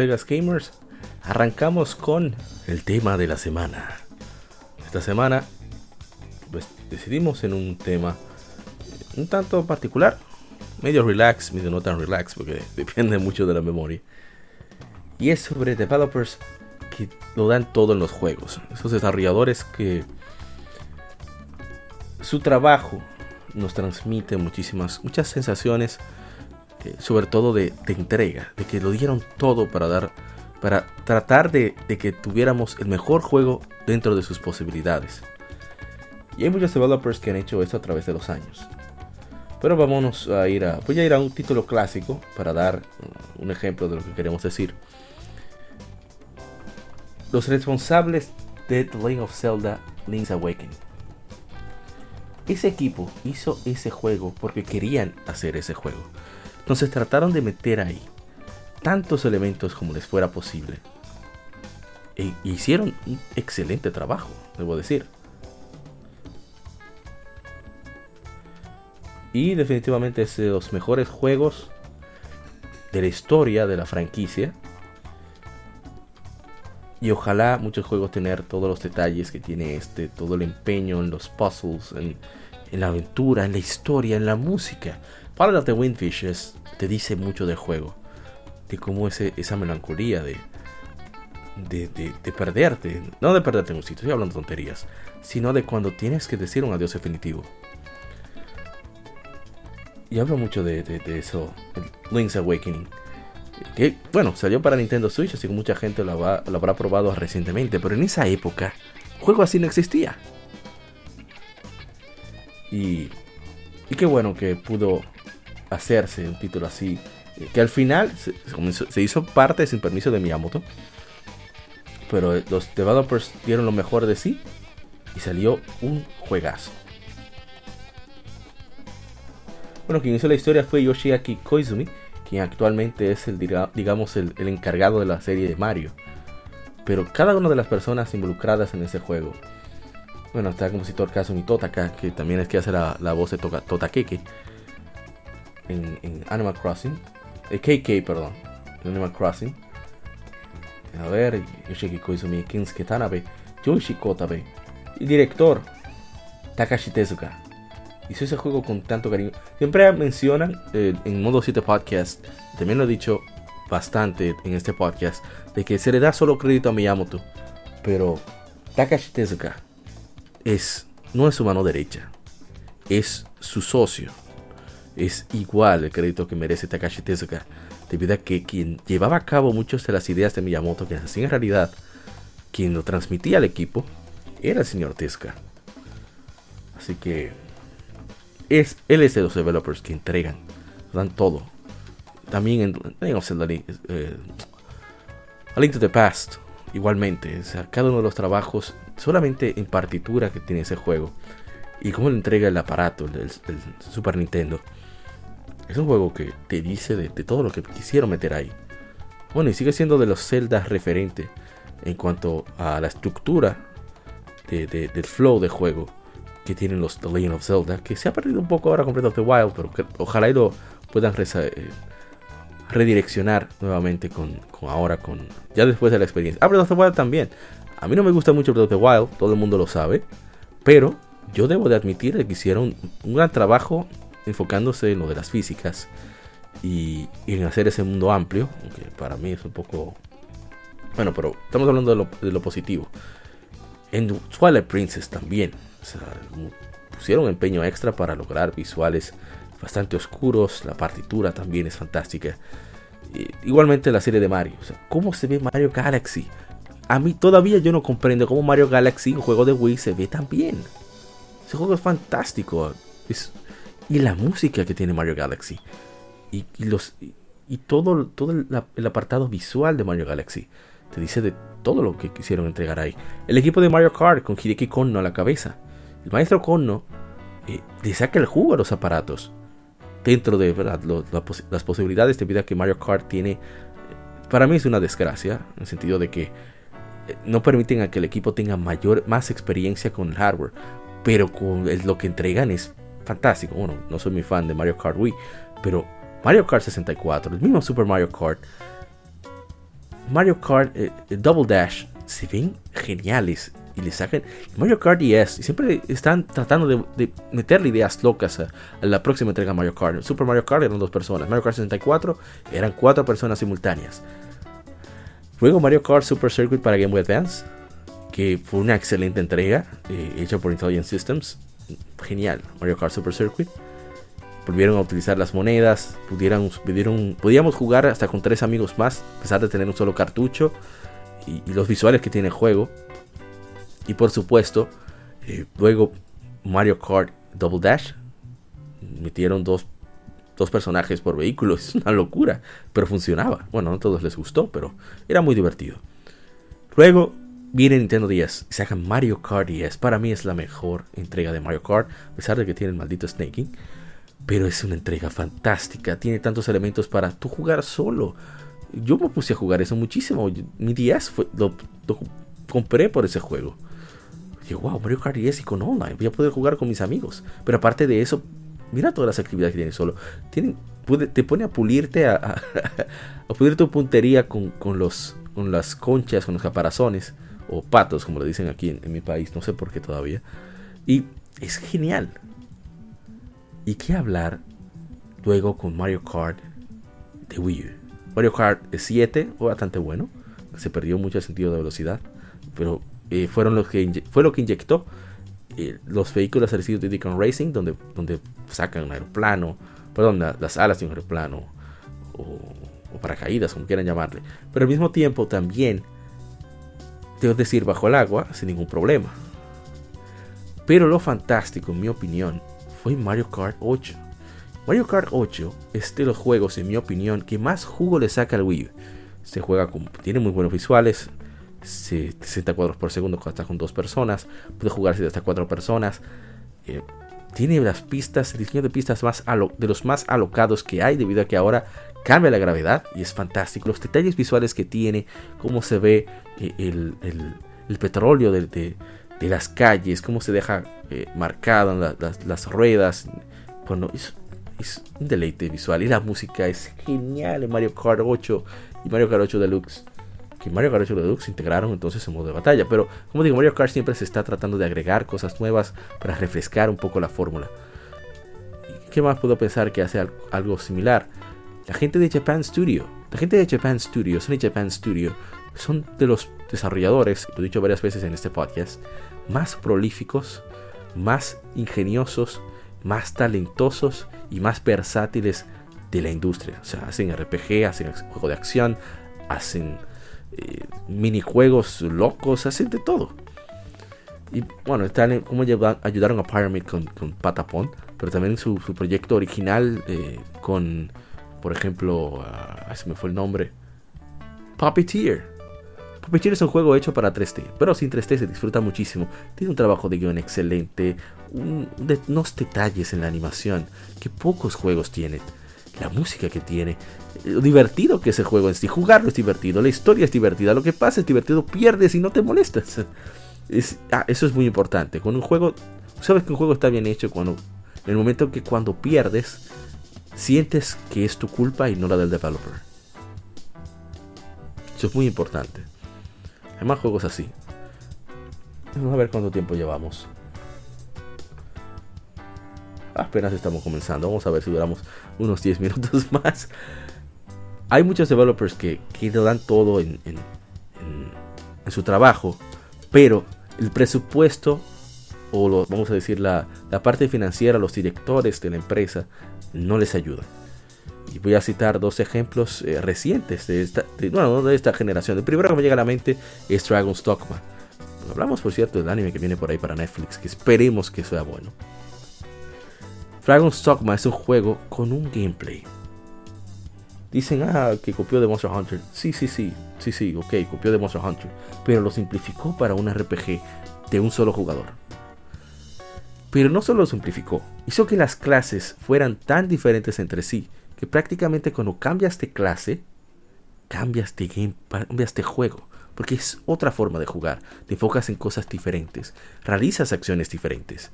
Colegas gamers, arrancamos con el tema de la semana. Esta semana, pues decidimos en un tema un tanto particular, medio relax, medio no tan relax, porque *laughs* depende mucho de la memoria. Y es sobre developers que lo dan todo en los juegos. Esos desarrolladores que su trabajo nos transmite muchísimas, muchas sensaciones eh, sobre todo de, entrega, de que lo dieron todo para dar, para tratar de, que tuviéramos el mejor juego dentro de sus posibilidades. Y hay muchos developers que han hecho esto a través de los años. Pero vámonos a ir a, voy a ir a un título clásico para dar uh, un ejemplo de lo que queremos decir. Los responsables de The Legend of Zelda Link's Awakening. Ese equipo hizo ese juego porque querían hacer ese juego. Entonces trataron de meter ahí tantos elementos como les fuera posible. E hicieron un excelente trabajo, debo decir. Y definitivamente es de los mejores juegos de la historia de la franquicia. Y ojalá muchos juegos tener todos los detalles que tiene este, todo el empeño en los puzzles, en, la aventura, en la historia, en la música. Para of the Windfish te dice mucho del juego, de cómo ese, esa melancolía de, de, perderte, no de perderte en un sitio, estoy hablando de tonterías, sino de cuando tienes que decir un adiós definitivo. Y hablo mucho de, eso, Link's Awakening. Que, bueno, salió para Nintendo Switch, así que mucha gente lo, lo habrá probado recientemente, pero en esa época, juego así no existía. Y, y qué bueno que pudo hacerse un título así. Eh, que al final se, hizo parte sin permiso de Miyamoto. Pero los developers dieron lo mejor de sí. Y salió un juegazo. Bueno, quien hizo la historia fue Yoshiaki Koizumi. Quien actualmente es el, digamos, el, encargado de la serie de Mario. Pero cada una de las personas involucradas en ese juego. Bueno, está el compositor Kazumi Totaka, que también es que hace la, voz de Totakeke en, Animal Crossing. Eh, KK, perdón. En Animal Crossing. A ver, Yoshiki Koizumi, Kinsuke Tanabe, Yoshi Kotabe. Y director, Takashi Tezuka. Hizo ese juego con tanto cariño. Siempre mencionan eh, en Modo 7 Podcast, también lo he dicho bastante en este podcast, de que se le da solo crédito a Miyamoto. Pero Takashi Tezuka es, no es su mano derecha, es su socio es igual el crédito que merece Takashi Tezuka, debido a que quien llevaba a cabo muchas de las ideas de Miyamoto, que hacían en realidad, quien lo transmitía al equipo, era el señor Tezuka. Así que es, él es de los developers que entregan, dan todo. También en, eh, A Link to the Past, igualmente, cada uno de los trabajos, solamente en partitura que tiene ese juego, y cómo le entrega el aparato, el Super Nintendo es un juego que te dice de, todo lo que quisieron meter ahí. Bueno, y sigue siendo de los Zelda referente en cuanto a la estructura del flow de juego que tienen los The Legend of Zelda, que se ha perdido un poco ahora con Breath of the Wild, pero que ojalá y lo puedan eh, redireccionar nuevamente con, ahora, con ya después de la experiencia. Ah, Breath of the Wild también. A mí no me gusta mucho Breath of the Wild, todo el mundo lo sabe, pero yo debo de admitir que hicieron un gran trabajo enfocándose en lo de las físicas y, en hacer ese mundo amplio, que para mí es un poco... Bueno, pero estamos hablando de lo, positivo. En Twilight Princess también. pusieron empeño extra para lograr visuales bastante oscuros. La partitura también es fantástica. igualmente la serie de Mario. ¿Cómo se ve Mario Galaxy? A mí todavía yo no comprendo cómo Mario Galaxy, un juego de Wii, se ve tan bien. Ese juego es fantástico. Es, y la música que tiene Mario Galaxy. Y, los, y todo, todo el, apartado visual de Mario Galaxy. Te dice de todo lo que quisieron entregar ahí. El equipo de Mario Kart con Hideki Konno a la cabeza. El maestro Konno eh, le saca el jugo a los aparatos. Dentro de las posibilidades de vida que Mario Kart tiene, para mí es una desgracia, en el sentido de que eh, no permiten a que el equipo tenga mayor, más experiencia con el hardware. Pero con lo que entregan es fantástico. Bueno, no soy muy fan de Mario Kart Wii, pero Mario Kart 64, el mismo Super Mario Kart, Mario Kart eh, eh, Double Dash, se ven geniales y le sacan Mario Kart DS y siempre están tratando de, meterle ideas locas a, la próxima entrega de Mario Kart. Super Mario Kart eran dos personas, Mario Kart 64 eran cuatro personas simultáneas. Luego Mario Kart Super Circuit para Game Boy Advance, que fue una excelente entrega eh, hecha por Intelligent Systems. Genial, Mario Kart Super Circuit volvieron a utilizar las monedas, pudieran, pudieron, podíamos jugar hasta con tres amigos más, a pesar de tener un solo cartucho y, los visuales que tiene el juego. Y por supuesto, eh, luego Mario Kart Double Dash, metieron dos, dos personajes por vehículo, *laughs* es una locura, pero funcionaba. Bueno, no a todos les gustó, pero era muy divertido. Luego viene Nintendo 10 y sacan Mario Kart 10. Para mí es la mejor entrega de Mario Kart, a pesar de que tiene el maldito snaking. Pero es una entrega fantástica. Tiene tantos elementos para tú jugar solo. Yo me puse a jugar eso muchísimo. Mi 10 fue, lo, compré por ese juego. Digo, wow, Mario Kart 10 y con online. Voy a poder jugar con mis amigos. Pero aparte de eso, mira todas las actividades que tiene solo. Te pone a pulirte, a, a, *laughs* pulir tu puntería con, los, con las conchas, con los caparazones. O patos, como lo dicen aquí en mi país. No sé por qué todavía. Y es genial. ¿Y qué hablar luego con Mario Kart de Wii U? Mario Kart 7 fue bastante bueno. Se perdió mucho sentido de velocidad. Pero eh, fueron los que fue lo que inyectó eh, los vehículos al de Diddy Racing, donde, donde sacan un aeroplano, perdón, las alas de un aeroplano o, o paracaídas, como quieran llamarle. Pero al mismo tiempo también, debo decir, bajo el agua, sin ningún problema. Pero lo fantástico, en mi opinión, fue Mario Kart 8. Mario Kart 8 es de los juegos, en mi opinión, que más jugo le saca al Wii. Se juega con, tiene muy buenos visuales, 60 cuadros por segundo hasta con dos personas, puede jugarse hasta cuatro personas. Eh, tiene las pistas, el diseño de pistas más de los más alocados que hay, debido a que ahora cambia la gravedad y es fantástico. Los detalles visuales que tiene, cómo se ve eh, el, petróleo de, de las calles, cómo se deja eh, marcado las, ruedas. Bueno, es, un deleite visual. Y la música es genial en Mario Kart 8 y Mario Kart 8 Deluxe. Que Mario Kart 8 Deluxe integraron entonces en modo de batalla. Pero como digo, Mario Kart siempre se está tratando de agregar cosas nuevas para refrescar un poco la fórmula. ¿Qué más puedo pensar que hace algo similar? La gente de Japan Studio. La gente de Japan Studio, Sony Japan Studio, son de los desarrolladores, lo he dicho varias veces en este podcast, más prolíficos, más ingeniosos, más talentosos y más versátiles de la industria. O sea, hacen RPG, hacen juego de acción, hacen eh, minijuegos locos, hacen de todo. Y bueno, están como ayudaron a Pyramid con, con Patapon, pero también su, proyecto original eh, con, por ejemplo, uh, se me fue el nombre, Puppeteer. Puppeteer es un juego hecho para 3D, pero sin 3D se disfruta muchísimo. Tiene un trabajo de guion excelente, unos detalles en la animación que pocos juegos tienen. La música que tiene, lo divertido que es el juego en sí. Jugarlo es divertido, la historia es divertida, lo que pasa es divertido, pierdes y no te molestas. *laughs* Ah, eso es muy importante. Con un juego, sabes que un juego está bien hecho cuando, en el momento que cuando pierdes, sientes que es tu culpa y no la del developer. Eso es muy importante. Hay más juegos así. Vamos a ver cuánto tiempo llevamos. Apenas estamos comenzando. Vamos a ver si duramos unos 10 *laughs* minutos más. Hay muchos developers que, que lo dan todo en, en, su trabajo. Pero el presupuesto, o lo, vamos a decir la, la parte financiera, los directores de la empresa, no les ayuda. Y voy a citar dos ejemplos eh, recientes de esta, de, esta generación. El primero que me llega a la mente es Dragon's Dogma. hablamos, por cierto, del anime que viene por ahí para Netflix, que esperemos que sea bueno. Dragon's Dogma es un juego con un gameplay Dicen, ah, que copió de Monster Hunter. Sí, sí, sí, sí, sí, ok, copió de Monster Hunter. Pero lo simplificó para un RPG de un solo jugador. Pero no solo lo simplificó, hizo que las clases fueran tan diferentes entre sí que prácticamente cuando cambias de clase, cambias de game, cambias de juego. Porque es otra forma de jugar. Te enfocas en cosas diferentes, realizas acciones diferentes.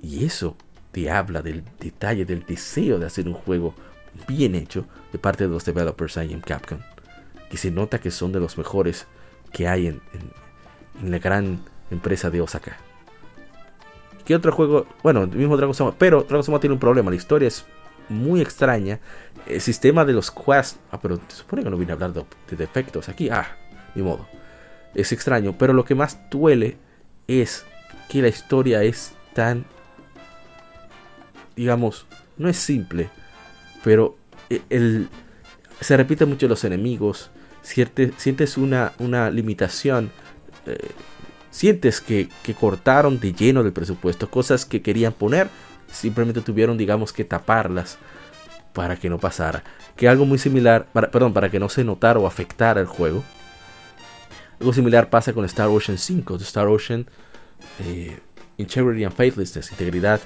Y eso te habla del detalle, del deseo de hacer un juego bien hecho de parte de los developers ahí en Capcom. Que se nota que son de los mejores que hay en, la gran empresa de Osaka. ¿Qué otro juego? Bueno, el mismo Dragon Soma, pero Dragon Soma tiene un problema. La historia es muy extraña. El sistema de los quests. Ah, pero se supone que no vine a hablar de, de defectos aquí. Ah, ni modo. Es extraño, pero lo que más duele es que la historia es tan. Digamos, no es simple pero e, el, se repiten mucho los enemigos, sientes una, una limitación, eh, sientes que, cortaron de lleno del presupuesto, cosas que querían poner, simplemente tuvieron, digamos, que taparlas para que no pasara. Que algo muy similar, perdón, para que no se notara o afectara el juego. Algo similar pasa con Star Ocean 5, Star Ocean eh, Integrity and Faithlessness, integridad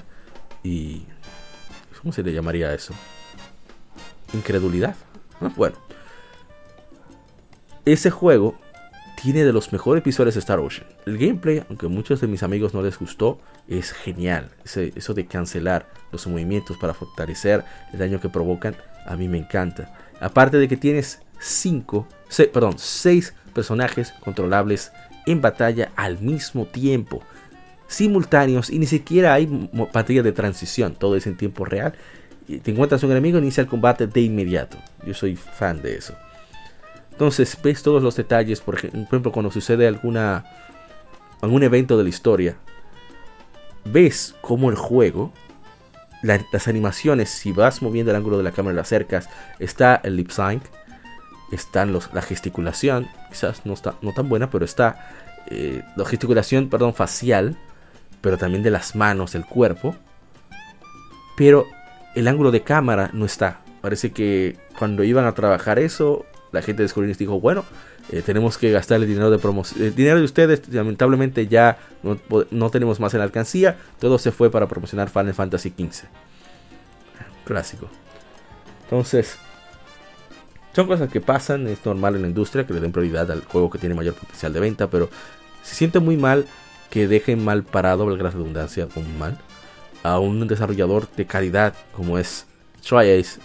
y... ¿Cómo se le llamaría eso? incredulidad. Bueno, ese juego tiene de los mejores episodios de Star Ocean. El gameplay, aunque a muchos de mis amigos no les gustó, es genial. eso de cancelar los movimientos para fortalecer el daño que provocan, a mí me encanta. Aparte de que tienes 5, perdón, 6 personajes controlables en batalla al mismo tiempo, simultáneos y ni siquiera hay pantalla de transición, todo es en tiempo real te encuentras un enemigo, inicia el combate de inmediato. Yo soy fan de eso. Entonces ves todos los detalles, por ejemplo, cuando sucede alguna algún evento de la historia, ves cómo el juego, las animaciones, si vas moviendo el ángulo de la cámara y lo acercas, está el lip sync, están los, la gesticulación, quizás no está no tan buena, pero está eh, la gesticulación, perdón, facial, pero también de las manos, el cuerpo. Pero el ángulo de cámara no está. Parece que cuando iban a trabajar eso, la gente de Square dijo, bueno, eh, tenemos que gastar el dinero de promoción. El dinero de ustedes, lamentablemente ya no, tenemos más en la alcancía. Todo se fue para promocionar Final Fantasy XV. Clásico. Entonces, son cosas que pasan, es normal en la industria que le den prioridad al juego que tiene mayor potencial de venta, pero se siente muy mal que dejen mal parado, la redundancia, con mal, a un desarrollador de calidad como es TriAce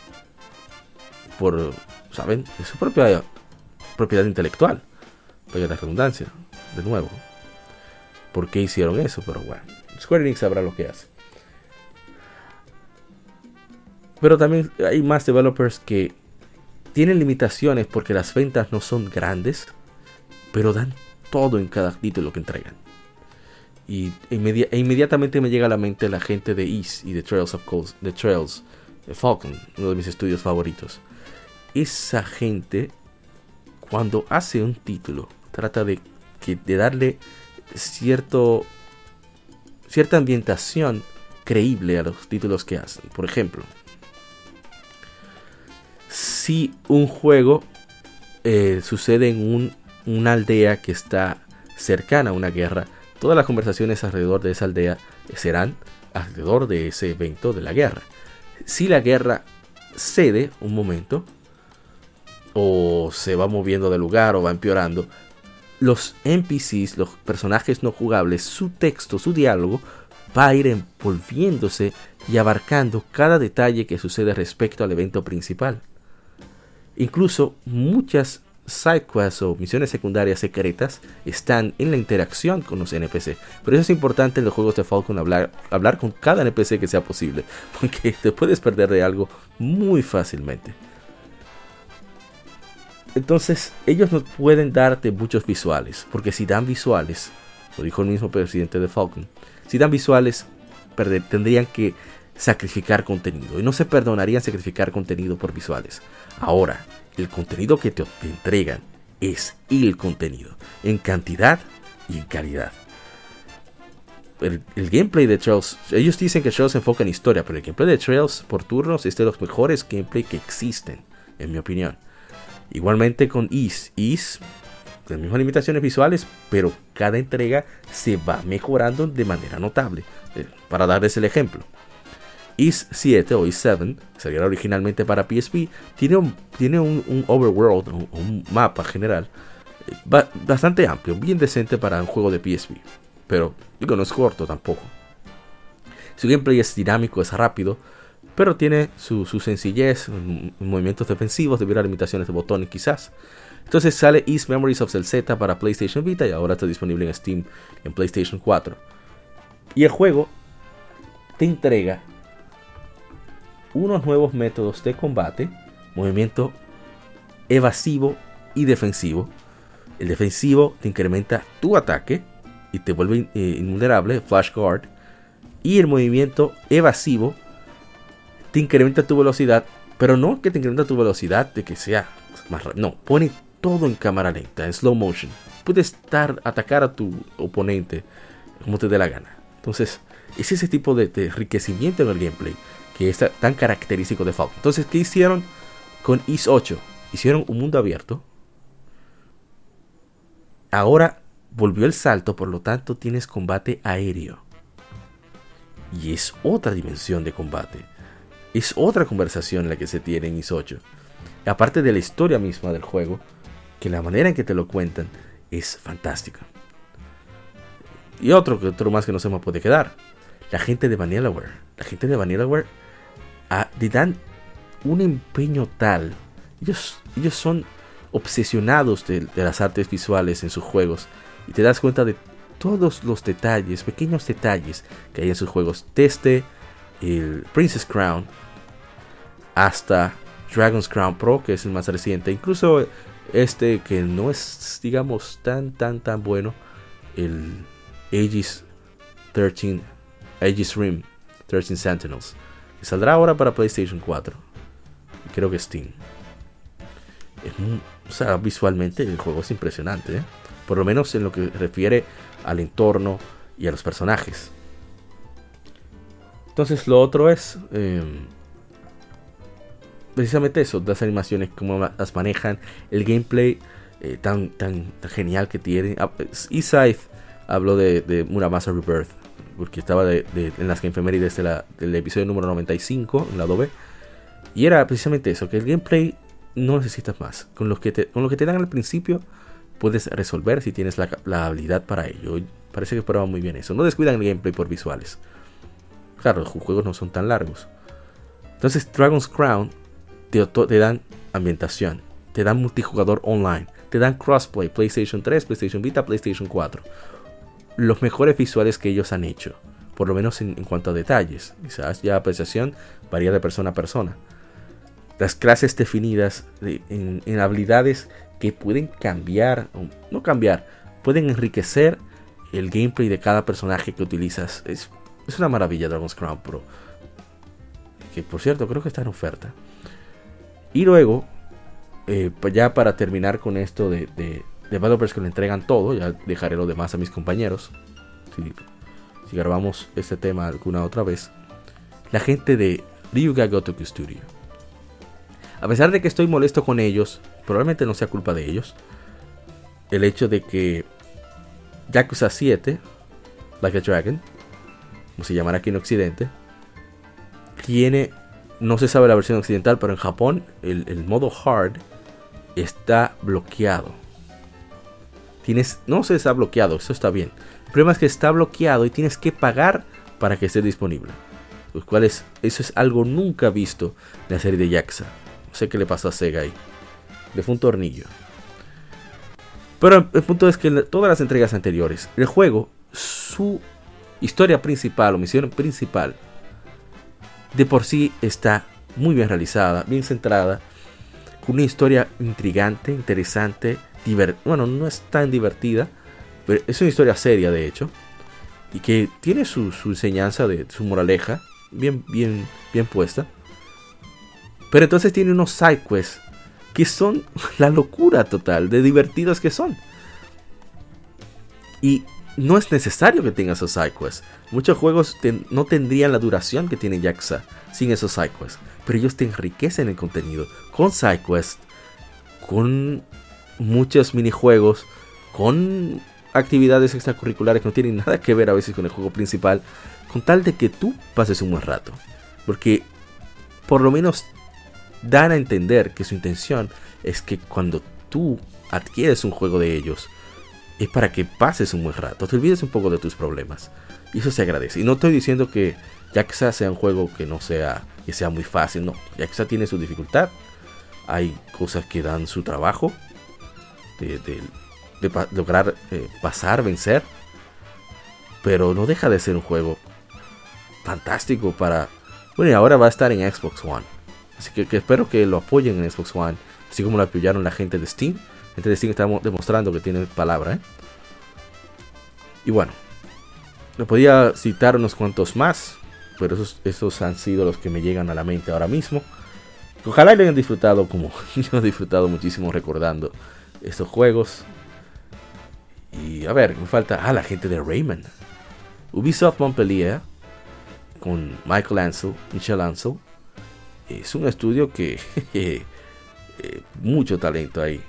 por, ¿saben? Es su propia propiedad intelectual. Vaya la redundancia, de nuevo. ¿Por qué hicieron eso? Pero bueno, Square Enix sabrá lo que hace. Pero también hay más developers que tienen limitaciones porque las ventas no son grandes, pero dan todo en cada título que entregan. Y e inmediatamente me llega a la mente la gente de East y de Trails of Cold, de Trails, de Falcon, uno de mis estudios favoritos. Esa gente, cuando hace un título, trata de, de darle cierto, cierta ambientación creíble a los títulos que hacen. Por ejemplo, si un juego eh, sucede en un, una aldea que está cercana a una guerra, Todas las conversaciones alrededor de esa aldea serán alrededor de ese evento de la guerra. Si la guerra cede un momento, o se va moviendo de lugar o va empeorando, los NPCs, los personajes no jugables, su texto, su diálogo, va a ir envolviéndose y abarcando cada detalle que sucede respecto al evento principal. Incluso muchas sidequests o misiones secundarias secretas están en la interacción con los NPC. Pero eso es importante en los juegos de Falcon hablar, hablar con cada NPC que sea posible, *laughs* porque te puedes perder de algo muy fácilmente. Entonces, ellos no pueden darte muchos visuales, porque si dan visuales, lo dijo el mismo presidente de Falcon, si dan visuales, tendrían que sacrificar contenido, y no se perdonarían sacrificar contenido por visuales. Ahora, el contenido que te, entregan es el contenido, en cantidad y en calidad. El, gameplay de Trails, ellos dicen que Trails se enfoca en historia, pero el gameplay de Trails por turnos es de los mejores gameplay que existen. en mi opinión. Igualmente con Is. Is, las mismas limitaciones visuales, pero cada entrega se va mejorando de manera notable. Eh, para darles el ejemplo. Is 7 o Is 7, salió originalmente para PSP, tiene un, tiene un, overworld, un, mapa general, eh, bastante amplio, bien decente para un juego de PSP. Pero digo, no es corto tampoco. Su gameplay es dinámico, es rápido, pero tiene su, sencillez, movimientos defensivos debido a limitaciones de botones quizás. Entonces sale East Memories of Z para PlayStation Vita y ahora está disponible en Steam en PlayStation 4. Y el juego te entrega unos nuevos métodos de combate, movimiento evasivo y defensivo. El defensivo te incrementa tu ataque y te vuelve eh, invulnerable, flash guard. Y el movimiento evasivo te incrementa tu velocidad, pero no que te incrementa tu velocidad de que sea más rápido. No, pone todo en cámara lenta, en slow motion. Puedes estar, atacar a tu oponente como te dé la gana. Entonces, es ese tipo de, enriquecimiento en el gameplay que es tan característico de Falcon. Entonces, ¿qué hicieron con Is 8? Hicieron un mundo abierto. Ahora volvió el salto, por lo tanto tienes combate aéreo. Y es otra dimensión de combate es otra conversación la que se tiene en Is 8. Aparte de la historia misma del juego, que la manera en que te lo cuentan es fantástica. Y otro, otro más que no se me puede quedar. La gente de Vanillaware. La gente de Vanillaware ah, le dan un empeño tal. Ellos, ellos son obsesionados de, de las artes visuales en sus juegos. Y te das cuenta de todos los detalles, pequeños detalles que hay en sus juegos. Desde el Princess Crown hasta Dragon's Crown Pro, que es el más reciente. Incluso este que no es, digamos, tan, tan, tan bueno. El Aegis 13, Aegis Rim 13 Sentinels. Que saldrá ahora para PlayStation 4. Y creo que Steam. o sea, visualmente el juego es impresionante. ¿eh? Por lo menos en lo que refiere al entorno y a los personajes. Entonces lo otro es... Em, precisamente eso, las animaciones, cómo las manejan, el gameplay eh, tan, tan, genial que tiene. Eastside habló de, de Muramasa Rebirth, porque estaba de, en las efemérides de del episodio número 95, en la B. Y era precisamente eso, que el gameplay no necesitas más. Con lo que te, con lo que te dan al principio puedes resolver si tienes la, habilidad para ello. Parece que prueba muy bien eso. No descuidan el gameplay por visuales. Claro, los juegos no son tan largos. Entonces Dragon's Crown te, dan ambientación, te dan multijugador online, te dan crossplay, PlayStation 3, PlayStation Vita, PlayStation 4. Los mejores visuales que ellos han hecho, por lo menos en, cuanto a detalles. Quizás ya apreciación varía de persona a persona. Las clases definidas en, habilidades que pueden cambiar, no cambiar, pueden enriquecer el gameplay de cada personaje que utilizas. Es, es una maravilla Dragon's Crown Pro. Que por cierto, creo que está en oferta. Y luego, eh, pues ya para terminar con esto de, de developers que le entregan todo, ya dejaré lo demás a mis compañeros. Si, si grabamos este tema alguna otra vez. La gente de Ryuga Gotoku Studio. A pesar de que estoy molesto con ellos, probablemente no sea culpa de ellos. El hecho de que Yakuza 7, Like a Dragon, como se llamará aquí en Occidente, tiene no se sabe la versión occidental, pero en Japón el, modo hard está bloqueado. Tienes, no se está bloqueado, eso está bien. El problema es que está bloqueado y tienes que pagar para que esté disponible. Los cuales, eso es algo nunca visto en la serie de Yakuza. No sé qué le pasó a Sega ahí. Le fue un tornillo. Pero el punto es que en todas las entregas anteriores, el juego, su historia principal o misión principal de por sí está muy bien realizada, bien centrada, con una historia intrigante, interesante, bueno, no es tan divertida, pero es una historia seria de hecho, y que tiene su, enseñanza de su moraleja bien, bien, bien puesta. Pero entonces tiene unos sidequests que son *laughs* la locura total de divertidos que son. Y no es necesario que tenga esos sidequests. Muchos juegos no tendrían la duración que tiene Yakuza sin esos sidequests. Pero ellos te enriquecen el contenido con sidequests, con muchos minijuegos, con actividades extracurriculares que no tienen *laughs* nada que ver a veces con el juego principal, con tal de que tú pases un buen rato. Porque por lo menos dan a entender que su intención es que cuando tú adquieres un juego de ellos, es para que pases un buen rato, te olvides un poco de tus problemas. Y eso se agradece. Y no estoy diciendo que Yakuza sea un juego que no sea, que sea muy fácil, no. Yakuza tiene su dificultad. Hay cosas que dan su trabajo de, lograr eh, pasar, vencer. Pero no deja de ser un juego fantástico para... Bueno, y ahora va a estar en Xbox One. Así que, que espero que lo apoyen en Xbox One. Así como lo apoyaron la gente de Steam gente de Steam está demostrando que tiene palabra. ¿eh? Y bueno, le podía citar unos cuantos más, pero esos, esos han sido los que me llegan a la mente ahora mismo. Ojalá lo hayan disfrutado como *laughs* yo he disfrutado muchísimo recordando estos juegos. Y a ver, me falta. Ah, la gente de Rayman. Ubisoft Montpellier. Con Michael Ansel, Michel Ansel. Es un estudio que. *laughs* Eh, mucho talento ahí.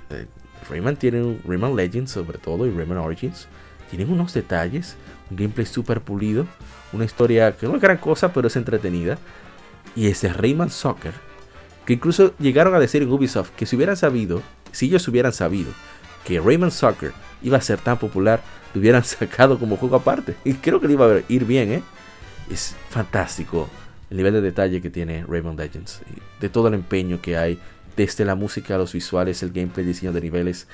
Rayman tiene Rayman Legends sobre todo y Rayman Origins. Tienen unos detalles, un gameplay super pulido, una historia que no es gran cosa, pero es entretenida. Y ese Rayman Soccer, que incluso llegaron a decir en Ubisoft que si hubieran sabido, si ellos hubieran sabido que Rayman Soccer iba a ser tan popular, lo hubieran *laughs* sacado como juego aparte. Y creo que le iba a ir bien, ¿eh? Es fantástico el nivel de detalle que tiene Rayman Legends. de todo el empeño que hay desde la música, los visuales, el gameplay, el diseño de niveles,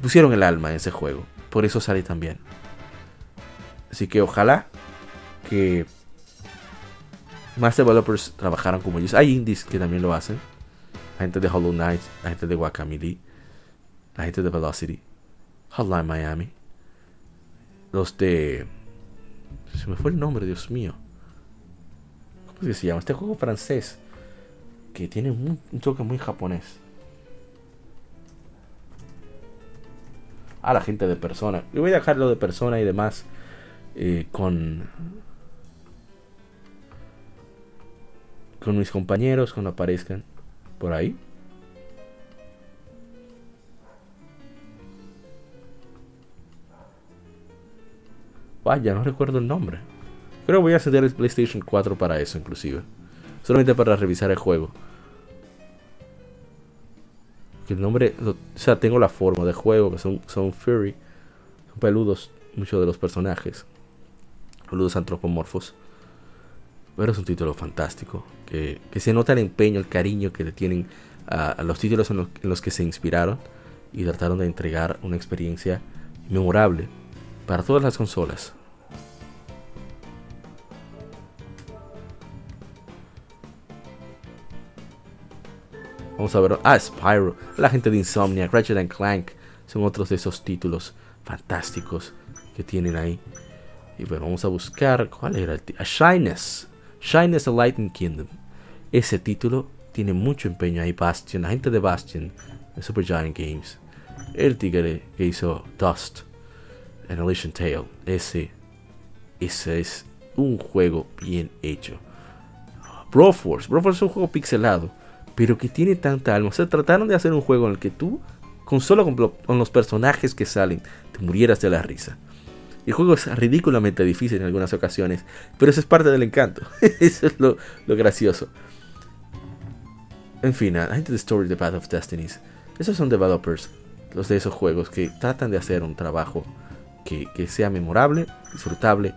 pusieron el alma en ese juego. Por eso sale tan bien. Así que ojalá que más developers trabajaran como ellos. Hay indies que también lo hacen. La gente de Hollow Knight, la gente de Guacamole, la gente de Velocity, Hotline Miami, los de. Se me fue el nombre, Dios mío. ¿Cómo es que se llama? Este juego francés que tiene un, toque muy japonés. A la gente de persona. Yo voy a dejarlo de persona y demás eh, con con mis compañeros cuando aparezcan por ahí. Vaya, no recuerdo el nombre. Pero voy a acceder el PlayStation 4 para eso, inclusive. Solamente para revisar el juego. Que el nombre, o sea, tengo la forma de juego, que son, son furry, son peludos muchos de los personajes, peludos antropomorfos. Pero es un título fantástico, que, se nota el empeño, el cariño que le tienen a, los títulos en los que se inspiraron y trataron de entregar una experiencia memorable para todas las consolas. Vamos a ver. Ah, Spyro. La gente de Insomnia. Ratchet and Clank. Son otros de esos títulos fantásticos que tienen ahí. Y bueno, vamos a buscar. ¿Cuál era el título? Shyness. Shyness the Lightning Kingdom. Ese título tiene mucho empeño ahí. Bastion. La gente de Bastion. De Super Giant Games. El tigre que hizo Dust. En Elysian Tale. Ese. Ese es un juego bien hecho. Broforce. Broforce es un juego pixelado pero que tiene tanta alma. O sea, trataron de hacer un juego en el que tú, con solo con, los personajes que salen, te murieras de la risa. El juego es ridículamente difícil en algunas ocasiones, pero eso es parte del encanto. *laughs* eso es lo, gracioso. En fin, I the Story, The Path of Destinies. Esos son developers, los de esos juegos, que tratan de hacer un trabajo que, sea memorable, disfrutable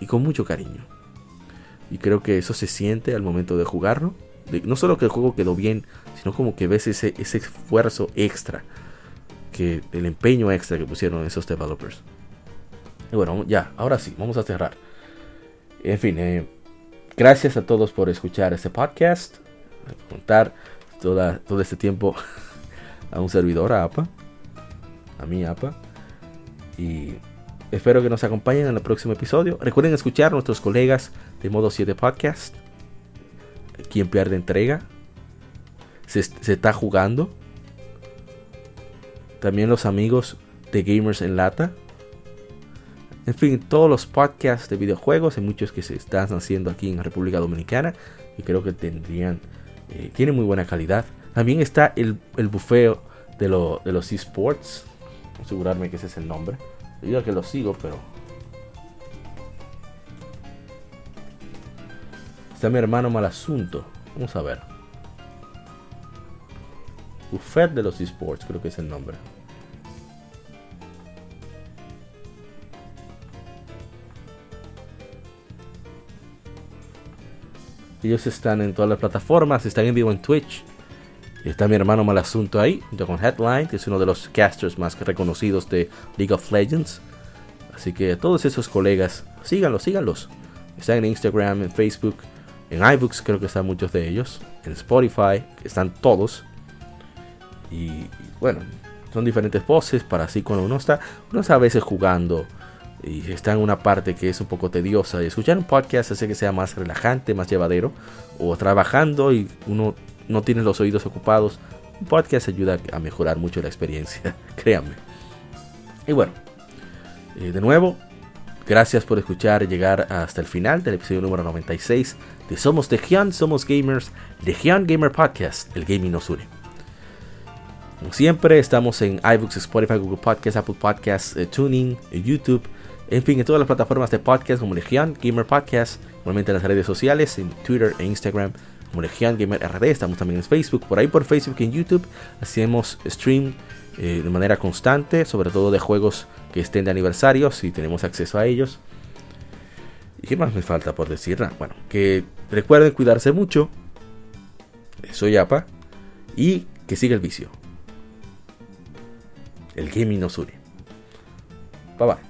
y con mucho cariño. Y creo que eso se siente al momento de jugarlo no solo que el juego quedó bien, sino como que ves ese, ese esfuerzo extra, que el empeño extra que pusieron esos developers. Y bueno, ya, ahora sí, vamos a cerrar. En fin, eh, gracias a todos por escuchar este podcast, contar toda, todo este tiempo *laughs* a un servidor, a APA, a mi APA. Y espero que nos acompañen en el próximo episodio. Recuerden escuchar a nuestros colegas de Modo 7 Podcast quien pierde entrega. Se, está jugando. También los amigos de Gamers en Lata. En fin, todos los podcasts de videojuegos, hay muchos que se están haciendo aquí en República Dominicana y creo que tendrían, eh, tiene muy buena calidad. También está el, el bufeo de, de los esports, asegurarme que ese es el nombre. Digo que lo sigo, pero Está mi hermano Malasunto. Vamos a ver. Buffet de los esports, creo que es el nombre. Ellos están en todas las plataformas, están en vivo en Twitch. Está mi hermano Malasunto ahí, junto con Headline, que es uno de los casters más reconocidos de League of Legends. Así que todos esos colegas, síganlos, síganlos. Están en Instagram, en Facebook, en iBooks creo que están muchos de ellos. En Spotify están todos. Y, bueno, son diferentes voces para así cuando uno está, uno está a veces jugando y está en una parte que es un poco tediosa y escuchar un podcast hace que sea más relajante, más llevadero o trabajando y uno no tiene los oídos ocupados. Un podcast ayuda a mejorar mucho la experiencia, *laughs* créanme. Y bueno, eh, de nuevo, Gracias por escuchar llegar hasta el final del episodio número 96 de Somos Legion, Somos Gamers, Legion Gamer Podcast, el gaming nos une. Como siempre, estamos en iBooks, Spotify, Google Podcasts, Apple Podcasts, eh, Tuning, eh, YouTube, en fin, en todas las plataformas de podcast como Legion Gamer Podcast, normalmente en las redes sociales, en Twitter e Instagram como Gamer RD, estamos también en Facebook, por ahí por Facebook y en YouTube, hacemos stream eh, de manera constante, sobre todo de juegos que estén de aniversario, si tenemos acceso a ellos. ¿Y qué más me falta por decir? Ah, bueno, que recuerden cuidarse mucho. Soy APA. Y que siga el vicio. El gaming nos une. Bye bye.